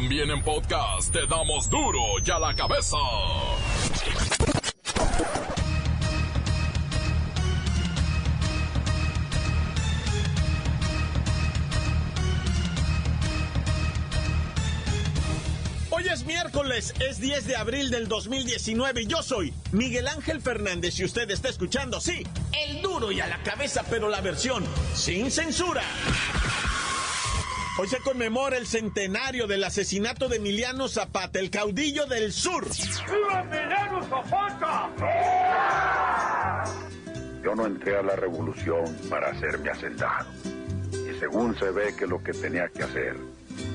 También en podcast te damos duro y a la cabeza. Hoy es miércoles, es 10 de abril del 2019 y yo soy Miguel Ángel Fernández y usted está escuchando, sí, el duro y a la cabeza, pero la versión sin censura. Hoy se conmemora el centenario del asesinato de Emiliano Zapata, el caudillo del sur. ¡Viva Emiliano Zapata! Yo no entré a la revolución para hacerme hacendado. Y según se ve que lo que tenía que hacer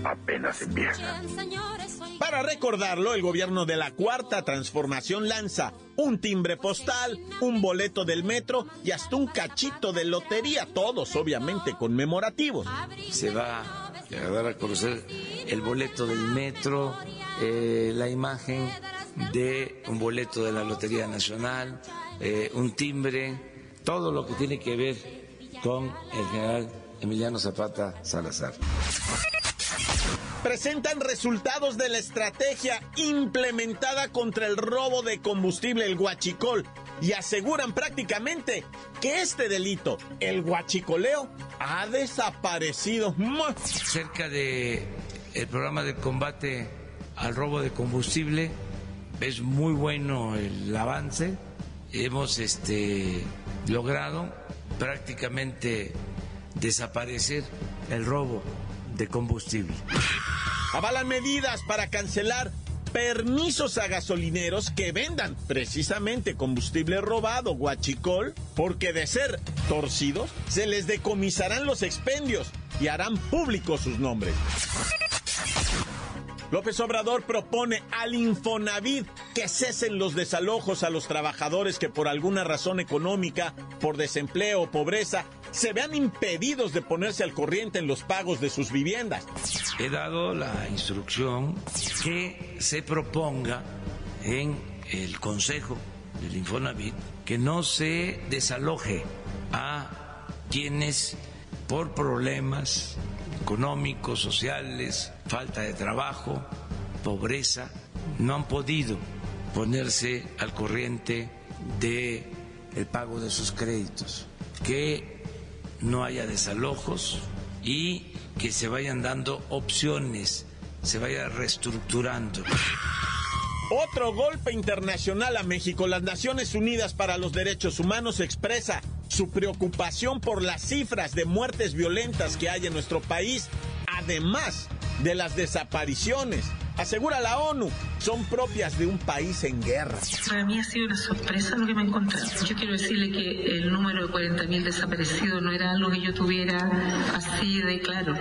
apenas empieza. Para recordarlo, el gobierno de la Cuarta Transformación lanza un timbre postal, un boleto del metro y hasta un cachito de lotería, todos obviamente conmemorativos. Se va dar a conocer el boleto del metro, eh, la imagen de un boleto de la Lotería Nacional, eh, un timbre, todo lo que tiene que ver con el general Emiliano Zapata Salazar. Presentan resultados de la estrategia implementada contra el robo de combustible, el guachicol, y aseguran prácticamente que este delito, el guachicoleo, ha desaparecido. Cerca de el programa de combate al robo de combustible es muy bueno el avance. Hemos este logrado prácticamente desaparecer el robo de combustible. Avalan medidas para cancelar permisos a gasolineros que vendan precisamente combustible robado, guachicol, porque de ser torcidos, se les decomisarán los expendios y harán públicos sus nombres. López Obrador propone al Infonavit que cesen los desalojos a los trabajadores que por alguna razón económica, por desempleo o pobreza, se vean impedidos de ponerse al corriente en los pagos de sus viviendas. He dado la instrucción que se proponga en el Consejo del Infonavit que no se desaloje a quienes por problemas económicos, sociales, falta de trabajo, pobreza, no han podido ponerse al corriente de el pago de sus créditos, que no haya desalojos y que se vayan dando opciones, se vaya reestructurando. Otro golpe internacional a México. Las Naciones Unidas para los Derechos Humanos expresa su preocupación por las cifras de muertes violentas que hay en nuestro país, además de las desapariciones. Asegura la ONU, son propias de un país en guerra. Para mí ha sido una sorpresa lo que me he encontrado. Yo quiero decirle que el número de 40.000 desaparecidos no era algo que yo tuviera así de claro,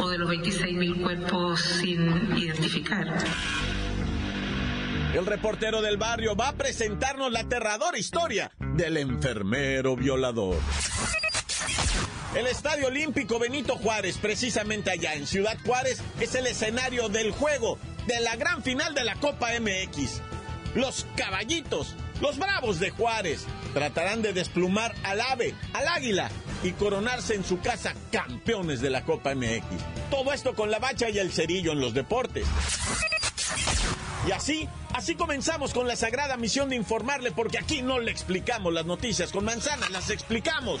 o de los 26.000 cuerpos sin identificar. El reportero del barrio va a presentarnos la aterradora historia del enfermero violador. El Estadio Olímpico Benito Juárez, precisamente allá en Ciudad Juárez, es el escenario del juego de la gran final de la Copa MX. Los caballitos, los bravos de Juárez, tratarán de desplumar al ave, al águila y coronarse en su casa campeones de la Copa MX. Todo esto con la bacha y el cerillo en los deportes. Y así, así comenzamos con la sagrada misión de informarle, porque aquí no le explicamos las noticias con manzanas, las explicamos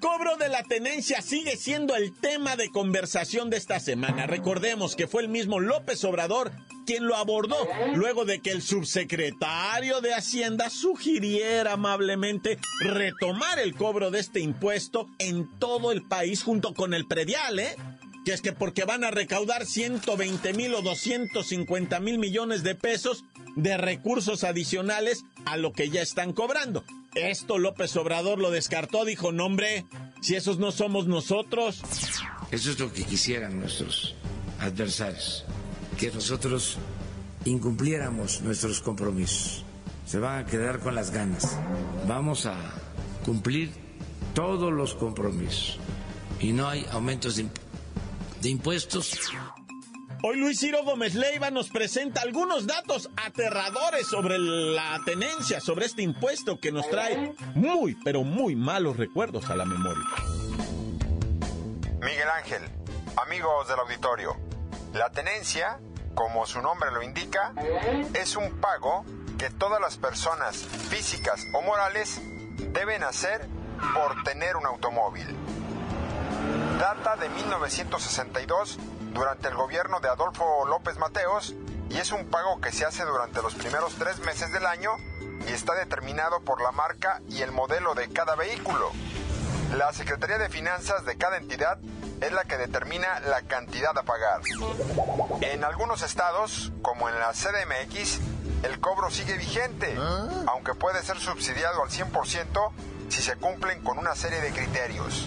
Cobro de la tenencia sigue siendo el tema de conversación de esta semana. Recordemos que fue el mismo López Obrador quien lo abordó luego de que el subsecretario de Hacienda sugiriera amablemente retomar el cobro de este impuesto en todo el país junto con el predial, ¿eh? que es que porque van a recaudar 120 mil o 250 mil millones de pesos de recursos adicionales a lo que ya están cobrando. Esto López Obrador lo descartó, dijo, no hombre, si esos no somos nosotros. Eso es lo que quisieran nuestros adversarios, que nosotros incumpliéramos nuestros compromisos. Se van a quedar con las ganas. Vamos a cumplir todos los compromisos y no hay aumentos de, impuestos. Hoy Luis Ciro Gómez Leiva nos presenta algunos datos aterradores sobre la tenencia, sobre este impuesto que nos trae muy, pero muy malos recuerdos a la memoria. Miguel Ángel, amigos del auditorio, la tenencia, como su nombre lo indica, es un pago que todas las personas físicas o morales deben hacer por tener un automóvil. Data de 1962 durante el gobierno de Adolfo López Mateos y es un pago que se hace durante los primeros tres meses del año y está determinado por la marca y el modelo de cada vehículo. La Secretaría de Finanzas de cada entidad es la que determina la cantidad a pagar. En algunos estados, como en la CDMX, el cobro sigue vigente, aunque puede ser subsidiado al 100% si se cumplen con una serie de criterios.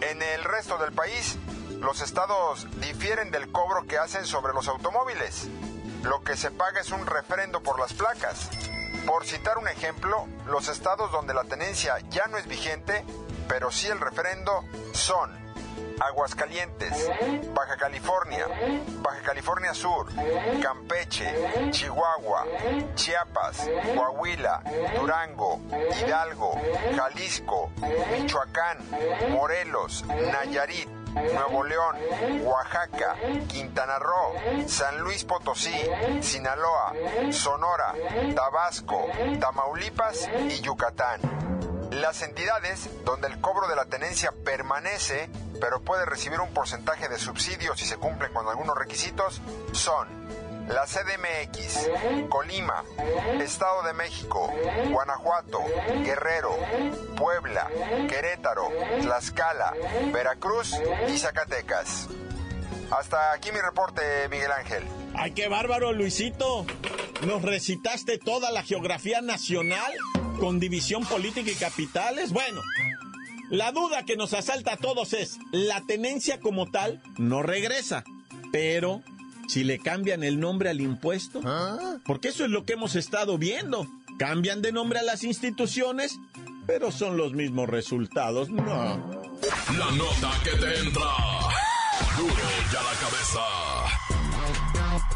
En el resto del país, los estados difieren del cobro que hacen sobre los automóviles. Lo que se paga es un referendo por las placas. Por citar un ejemplo, los estados donde la tenencia ya no es vigente pero sí el referendo son Aguascalientes, Baja California, Baja California Sur, Campeche, Chihuahua, Chiapas, Coahuila, Durango, Hidalgo, Jalisco, Michoacán, Morelos, Nayarit, Nuevo León, Oaxaca, Quintana Roo, San Luis Potosí, Sinaloa, Sonora, Tabasco, Tamaulipas y Yucatán. Las entidades donde el cobro de la tenencia permanece, pero puede recibir un porcentaje de subsidio si se cumplen con algunos requisitos, son la CDMX, Colima, Estado de México, Guanajuato, Guerrero, Puebla, Querétaro, Tlaxcala, Veracruz y Zacatecas. Hasta aquí mi reporte, Miguel Ángel. ¡Ay, qué bárbaro, Luisito! ¿Nos recitaste toda la geografía nacional? con división política y capitales? Bueno, la duda que nos asalta a todos es, la tenencia como tal no regresa, pero si le cambian el nombre al impuesto, ¿Ah? porque eso es lo que hemos estado viendo. Cambian de nombre a las instituciones, pero son los mismos resultados. No. La nota que te entra. Duro ya la cabeza.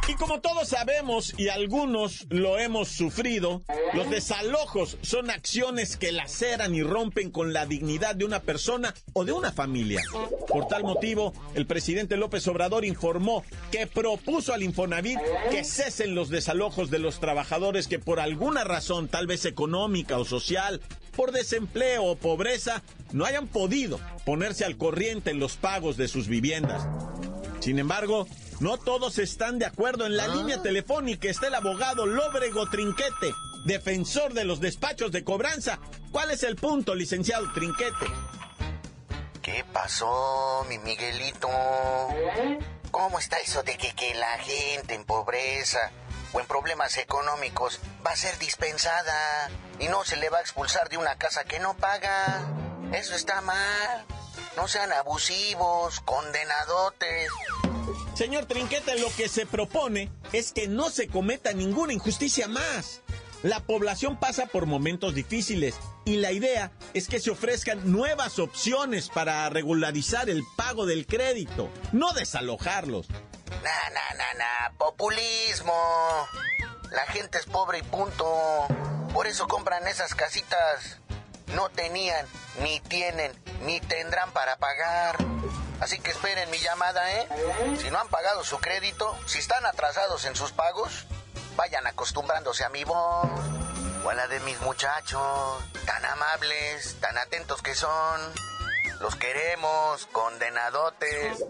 Y como todos sabemos y algunos lo hemos sufrido, los desalojos son acciones que laceran y rompen con la dignidad de una persona o de una familia. Por tal motivo, el presidente López Obrador informó que propuso al Infonavit que cesen los desalojos de los trabajadores que por alguna razón, tal vez económica o social, por desempleo o pobreza, no hayan podido ponerse al corriente en los pagos de sus viviendas. Sin embargo, no todos están de acuerdo. En la ah. línea telefónica está el abogado Lóbrego Trinquete, defensor de los despachos de cobranza. ¿Cuál es el punto, licenciado Trinquete? ¿Qué pasó, mi Miguelito? ¿Cómo está eso de que, que la gente en pobreza o en problemas económicos va a ser dispensada y no se le va a expulsar de una casa que no paga? Eso está mal. No sean abusivos, condenadotes. Señor Trinquete, lo que se propone es que no se cometa ninguna injusticia más. La población pasa por momentos difíciles y la idea es que se ofrezcan nuevas opciones para regularizar el pago del crédito, no desalojarlos. Na, na, na, na, populismo. La gente es pobre y punto. Por eso compran esas casitas. No tenían, ni tienen, ni tendrán para pagar. Así que esperen mi llamada, ¿eh? Si no han pagado su crédito, si están atrasados en sus pagos, vayan acostumbrándose a mi voz o a la de mis muchachos, tan amables, tan atentos que son. Los queremos, condenadotes.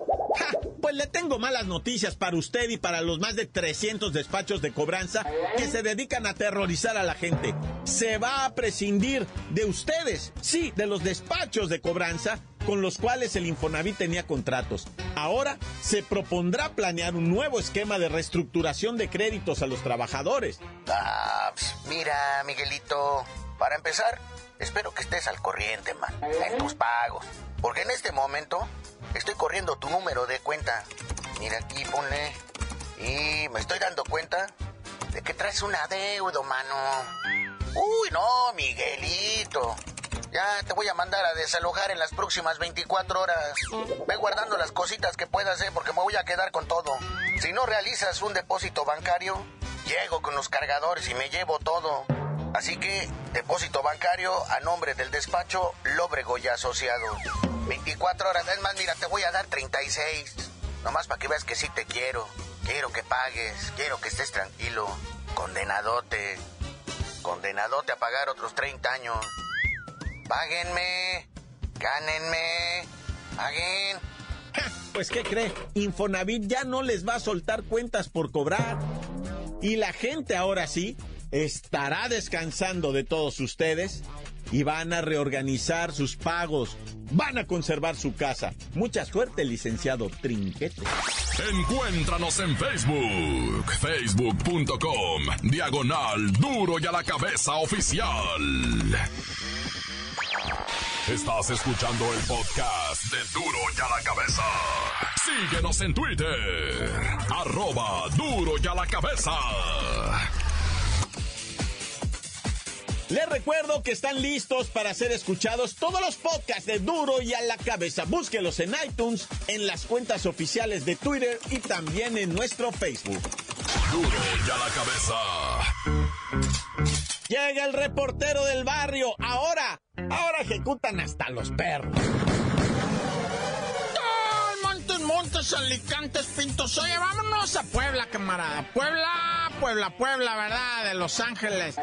Pues le tengo malas noticias para usted y para los más de 300 despachos de cobranza que se dedican a aterrorizar a la gente. Se va a prescindir de ustedes, sí, de los despachos de cobranza con los cuales el Infonavit tenía contratos. Ahora se propondrá planear un nuevo esquema de reestructuración de créditos a los trabajadores. Ah, pues, mira, Miguelito, para empezar, espero que estés al corriente, man, en tus pagos. Porque en este momento estoy corriendo tu número de cuenta. Mira aquí, ponle. Y me estoy dando cuenta de que traes un adeudo, mano. Uy, no, Miguelito. Ya te voy a mandar a desalojar en las próximas 24 horas. Ve guardando las cositas que puedas, ¿eh? Porque me voy a quedar con todo. Si no realizas un depósito bancario, llego con los cargadores y me llevo todo. Así que, depósito bancario a nombre del despacho Lóbrego y Asociados. 24 horas, es más, mira, te voy a dar 36. Nomás para que veas que sí te quiero. Quiero que pagues, quiero que estés tranquilo. Condenadote. Condenadote a pagar otros 30 años. Páguenme, gánenme, paguen. Pues, ¿qué cree? Infonavit ya no les va a soltar cuentas por cobrar. Y la gente ahora sí estará descansando de todos ustedes y van a reorganizar sus pagos. Van a conservar su casa. Mucha suerte, licenciado Trinquete. Encuéntranos en Facebook, facebook.com, diagonal duro y a la cabeza oficial. Estás escuchando el podcast de duro y a la cabeza. Síguenos en Twitter, arroba duro y a la cabeza. Les recuerdo que están listos para ser escuchados todos los podcasts de Duro y a la cabeza. Búsquelos en iTunes, en las cuentas oficiales de Twitter y también en nuestro Facebook. Duro y a la cabeza. Llega el reportero del barrio. Ahora, ahora ejecutan hasta los perros. Montes, Alicantes, Pintos. Oye, vámonos a Puebla, camarada. Puebla, Puebla, Puebla, ¿verdad? De Los Ángeles.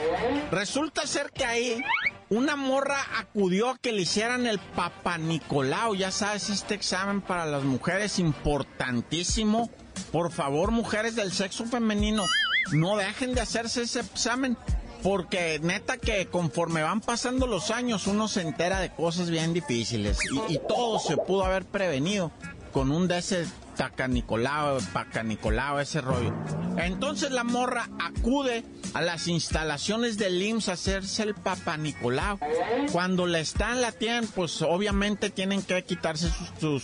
Resulta ser que ahí una morra acudió a que le hicieran el Papa Nicolau. Ya sabes, este examen para las mujeres importantísimo. Por favor, mujeres del sexo femenino, no dejen de hacerse ese examen. Porque neta que conforme van pasando los años uno se entera de cosas bien difíciles y todo se pudo haber prevenido con un de ese tacanicolao, pacanicolao, ese rollo. Entonces la morra acude a las instalaciones del IMSS a hacerse el Papa Nicolau. Cuando le están la tienen, pues obviamente tienen que quitarse sus-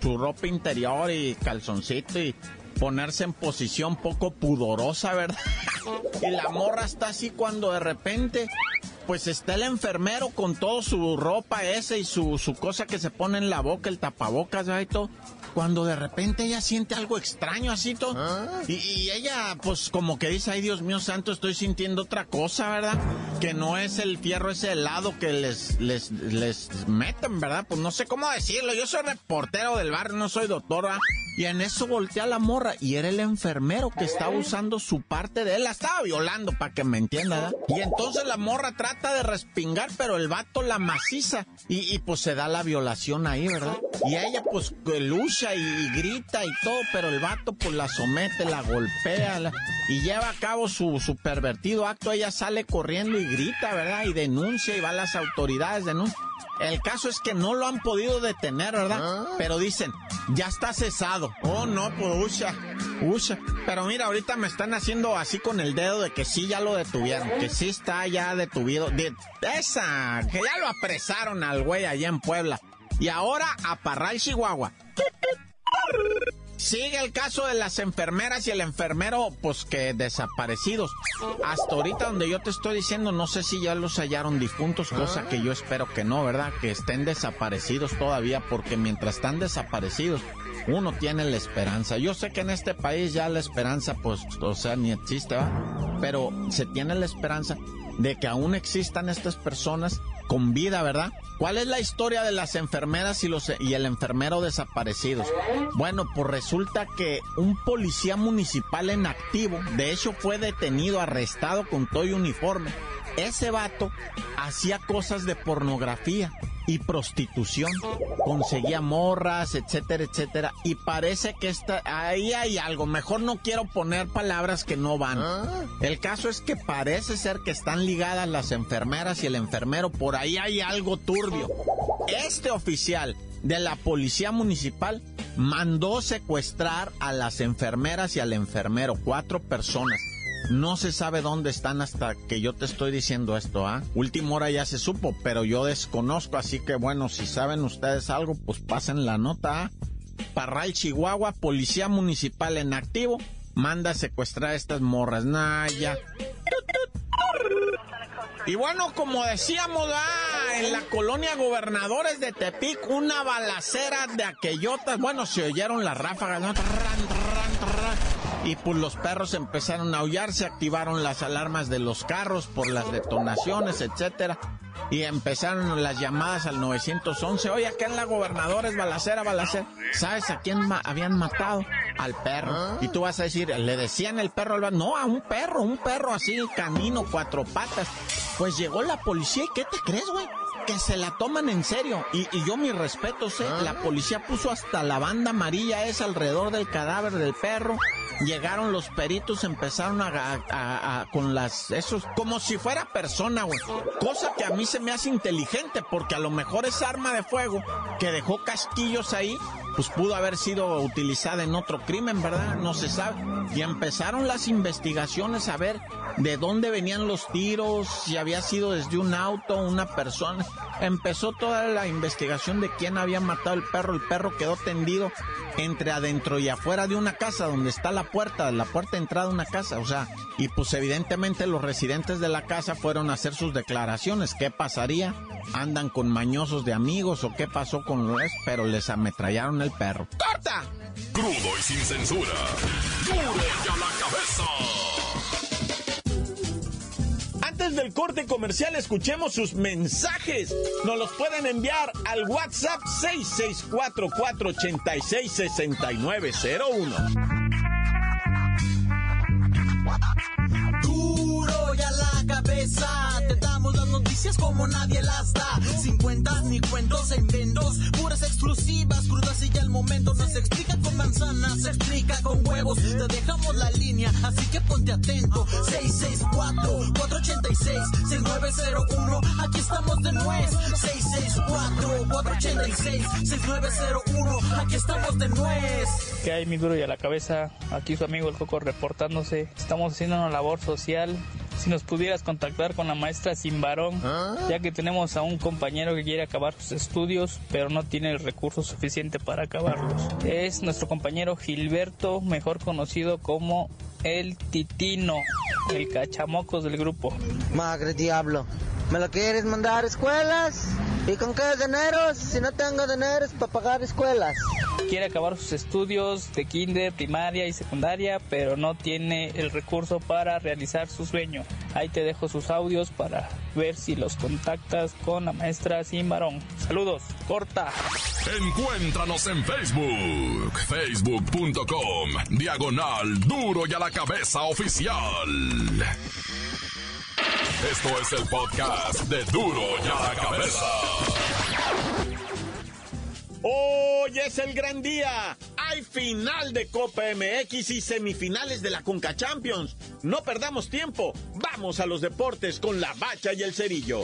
su ropa interior y calzoncito y ponerse en posición poco pudorosa, ¿verdad? Y la morra está así cuando de repente, pues está el enfermero con toda su ropa esa y su, su cosa que se pone en la boca, el tapabocas, ¿verdad? Y todo. Cuando de repente ella siente algo extraño así todo. Y, y ella, pues como que dice, ay Dios mío santo, estoy sintiendo otra cosa, ¿verdad? Que no es el fierro ese helado que les, les, les meten, ¿verdad? Pues no sé cómo decirlo. Yo soy reportero del barrio, no soy doctora. Y en eso voltea la morra y era el enfermero que estaba usando su parte de él. La estaba violando, para que me entienda. Y entonces la morra trata de respingar, pero el vato la maciza. Y, y, pues se da la violación ahí, ¿verdad? Y ella pues lucha y, y grita y todo, pero el vato pues la somete, la golpea la- y lleva a cabo su, su pervertido acto. Ella sale corriendo y grita, ¿verdad? Y denuncia y va a las autoridades, denuncia. El caso es que no lo han podido detener, ¿verdad? Pero dicen, ya está cesado. Oh, no, pues usa, usa. Pero mira, ahorita me están haciendo así con el dedo de que sí ya lo detuvieron, que sí está ya detuvido. De esa, que ya lo apresaron al güey allá en Puebla. Y ahora a Parral, Chihuahua. Sigue el caso de las enfermeras y el enfermero, pues que desaparecidos. Hasta ahorita donde yo te estoy diciendo, no sé si ya los hallaron difuntos, cosa que yo espero que no, ¿verdad? Que estén desaparecidos todavía, porque mientras están desaparecidos, uno tiene la esperanza. Yo sé que en este país ya la esperanza, pues, o sea, ni existe, ¿va? Pero se tiene la esperanza de que aún existan estas personas con vida, ¿verdad? ¿Cuál es la historia de las enfermeras y, los, y el enfermero desaparecidos? Bueno, pues resulta que un policía municipal en activo, de hecho fue detenido, arrestado con todo y uniforme. Ese vato hacía cosas de pornografía y prostitución, conseguía morras, etcétera, etcétera. Y parece que está, ahí hay algo. Mejor no quiero poner palabras que no van. El caso es que parece ser que están ligadas las enfermeras y el enfermero. Por ahí hay algo turbio. Este oficial de la policía municipal mandó secuestrar a las enfermeras y al enfermero, cuatro personas. No se sabe dónde están hasta que yo te estoy diciendo esto, ¿ah? Última hora ya se supo, pero yo desconozco, así que bueno, si saben ustedes algo, pues pasen la nota, ¿ah? Parral, Chihuahua, Policía Municipal en activo, manda a secuestrar a estas morras. Naya. Y bueno, como decíamos, ah, en la colonia Gobernadores de Tepic, una balacera de aquellotas. Bueno, se oyeron las ráfagas, ¿no? Y pues los perros empezaron a aullar, se activaron las alarmas de los carros por las detonaciones, etcétera. Y empezaron las llamadas al 911. Oye, acá en la gobernadora es balacera, balacera. ¿Sabes a quién habían matado? Al perro. Ah. Y tú vas a decir, le decían el perro al No, a un perro, un perro así, canino, cuatro patas. Pues llegó la policía y ¿qué te crees, güey? Que se la toman en serio. Y, yo mi respeto sé, ¿eh? la policía puso hasta la banda amarilla esa alrededor del cadáver del perro. Llegaron los peritos, empezaron a, con las esos como si fuera persona, güey. Cosa que a mí se me hace inteligente porque a lo mejor esa arma de fuego que dejó casquillos ahí, pues pudo haber sido utilizada en otro crimen, ¿verdad? No se sabe. Y empezaron las investigaciones a ver de dónde venían los tiros, si había sido desde un auto, una persona. Empezó toda la investigación de quién había matado al perro. El perro quedó tendido entre adentro y afuera de una casa donde está la puerta, la puerta de entrada de una casa. O sea, y pues evidentemente los residentes de la casa fueron a hacer sus declaraciones. ¿Qué pasaría? ¿Andan con mañosos de amigos o qué pasó con los? Pero les ametrallaron el perro. ¡Corta! Crudo y sin censura. ¡Duro ya la cabeza! Antes del corte comercial, escuchemos sus mensajes. Nos los pueden enviar al WhatsApp 6644866901. Noticias como nadie las da. Sin cuentas ni cuentos en vendos, puras exclusivas, crudas y ya el momento. No se explica con manzanas, se explica con huevos. Te dejamos la línea, así que ponte atento. 664-486-6901, aquí estamos de nuez. 664-486-6901, aquí estamos de nuez. ¿Qué hay, mi duro y a la cabeza? Aquí su amigo el Coco reportándose. Estamos haciendo una labor social si nos pudieras contactar con la maestra Sin Varón, ¿Ah? ya que tenemos a un compañero que quiere acabar sus estudios, pero no tiene el recurso suficiente para acabarlos. Es nuestro compañero Gilberto, mejor conocido como el Titino, el cachamocos del grupo. Madre diablo, ¿me lo quieres mandar a escuelas? ¿Y con qué dinero? Si no tengo dinero es para pagar escuelas. Quiere acabar sus estudios de kinder, primaria y secundaria, pero no tiene el recurso para realizar su sueño. Ahí te dejo sus audios para ver si los contactas con la maestra Sin Varón. Saludos, corta. Encuéntranos en Facebook, facebook.com, diagonal duro y a la cabeza oficial. Esto es el podcast de Duro y a la Cabeza. Hoy es el gran día. Hay final de Copa MX y semifinales de la Conca Champions. No perdamos tiempo. Vamos a los deportes con la bacha y el cerillo.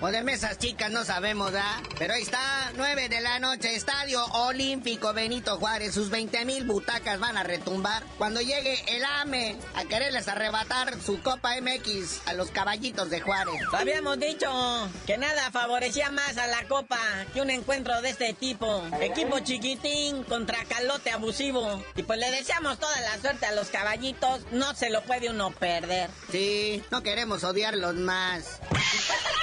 O de mesas chicas no sabemos, ¿ah? Pero ahí está, 9 de la noche, Estadio Olímpico Benito Juárez. Sus 20 mil butacas van a retumbar cuando llegue el AME a quererles arrebatar su Copa MX a los caballitos de Juárez. Habíamos dicho que nada favorecía más a la Copa que un encuentro de este tipo. Equipo chiquitín contra calote abusivo. Y pues le deseamos toda la suerte a los caballitos. No se lo puede uno perder. Sí, no queremos odiarlos más.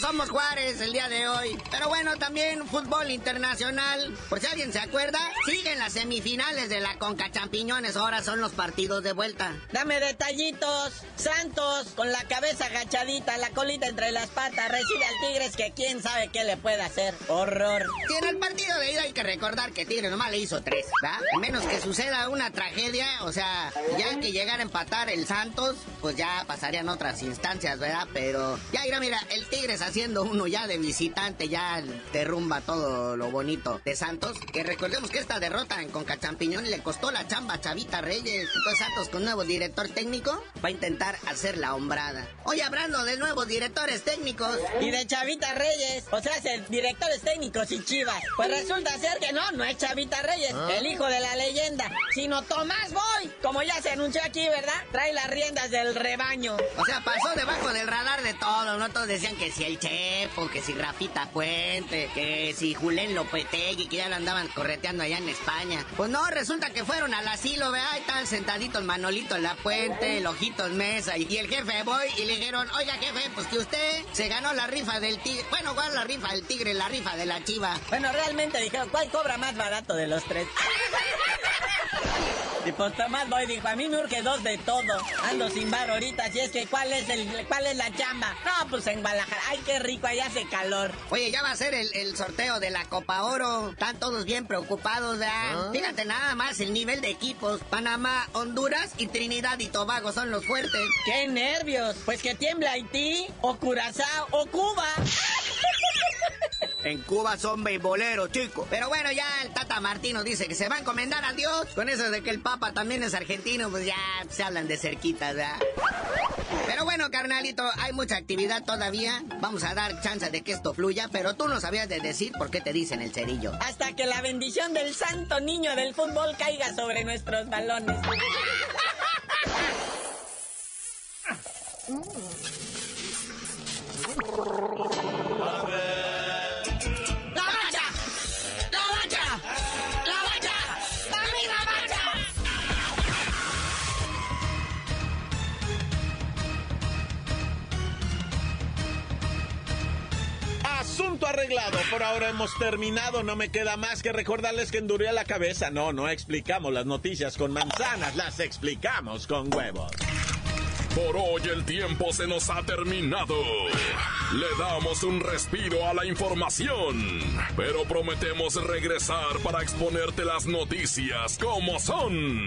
Somos Juárez el día de hoy. Pero bueno, también fútbol internacional. Por si alguien se acuerda, siguen las semifinales de la Conca Champiñones. Ahora son los partidos de vuelta. Dame detallitos. Santos con la cabeza agachadita, la colita entre las patas. Recibe al Tigres que quién sabe qué le puede hacer. Horror. Y en el partido de ida hay que recordar que Tigres nomás le hizo tres, ¿verdad? A menos que suceda una tragedia, o sea, ya que llegara a empatar el Santos, pues ya pasarían otras instancias, ¿verdad? Pero ya, mira, mira, el Tigres haciendo uno ya de visitante, ya derrumba todo lo bonito de Santos. Que recordemos que esta derrota en Conca Champiñón le costó la chamba a Chavita Reyes. Entonces Santos con nuevo director técnico va a intentar hacer la hombrada. Hoy hablando de nuevos directores técnicos. Y de Chavita Reyes, o sea, ser directores técnicos y chivas. Pues resulta ser que no, no es Chavita Reyes, ¿Ah? el hijo de la leyenda, sino Tomás Boy. Como ya se anunció aquí, ¿verdad? Trae las riendas del rebaño. O sea, pasó debajo del radar de todo, ¿no? Todos decían que si el Chepo, que si Rafita Puente, que si Julen Lopetegui, que ya lo andaban correteando allá en España. Pues no, resulta que fueron al asilo, ¿verdad? Ahí estaban sentaditos Manolito en la Puente, el Ojitos Mesa y el jefe Boy y le dijeron, oiga jefe, pues que usted se ganó la rifa del tigre. Bueno, ¿cuál la rifa del tigre? La rifa de la chiva. Bueno, realmente dijeron, ¿cuál cobra más barato de los tres? Y pues Tomás Boy dijo, a mí me urge dos de todo. Ando sin bar ahorita, así es que ¿cuál es el cuál es la chamba? No, pues en Guadalajara. Ay, qué rico, allá hace calor. Oye, ya va a ser el, el sorteo de la Copa Oro. Están todos bien preocupados, ¿verdad? Fíjate nada más el nivel de equipos. Panamá, Honduras y Trinidad y Tobago son los fuertes. ¡Qué nervios! Pues que tiembla Haití, o Curazao, o Cuba. En Cuba son beisboleros, chicos. Pero bueno, ya el Tata Martino dice que se va a encomendar a Dios. Con eso de que el Papa también es argentino, pues ya se hablan de cerquita, ¿verdad? Pero bueno, carnalito, hay mucha actividad todavía. Vamos a dar chance de que esto fluya, pero tú no sabías de decir por qué te dicen el cerillo. Hasta que la bendición del santo niño del fútbol caiga sobre nuestros balones. Asunto arreglado. Por ahora hemos terminado. No me queda más que recordarles que enduré la cabeza. No, no explicamos las noticias con manzanas, las explicamos con huevos. Por hoy el tiempo se nos ha terminado. Le damos un respiro a la información, pero prometemos regresar para exponerte las noticias como son.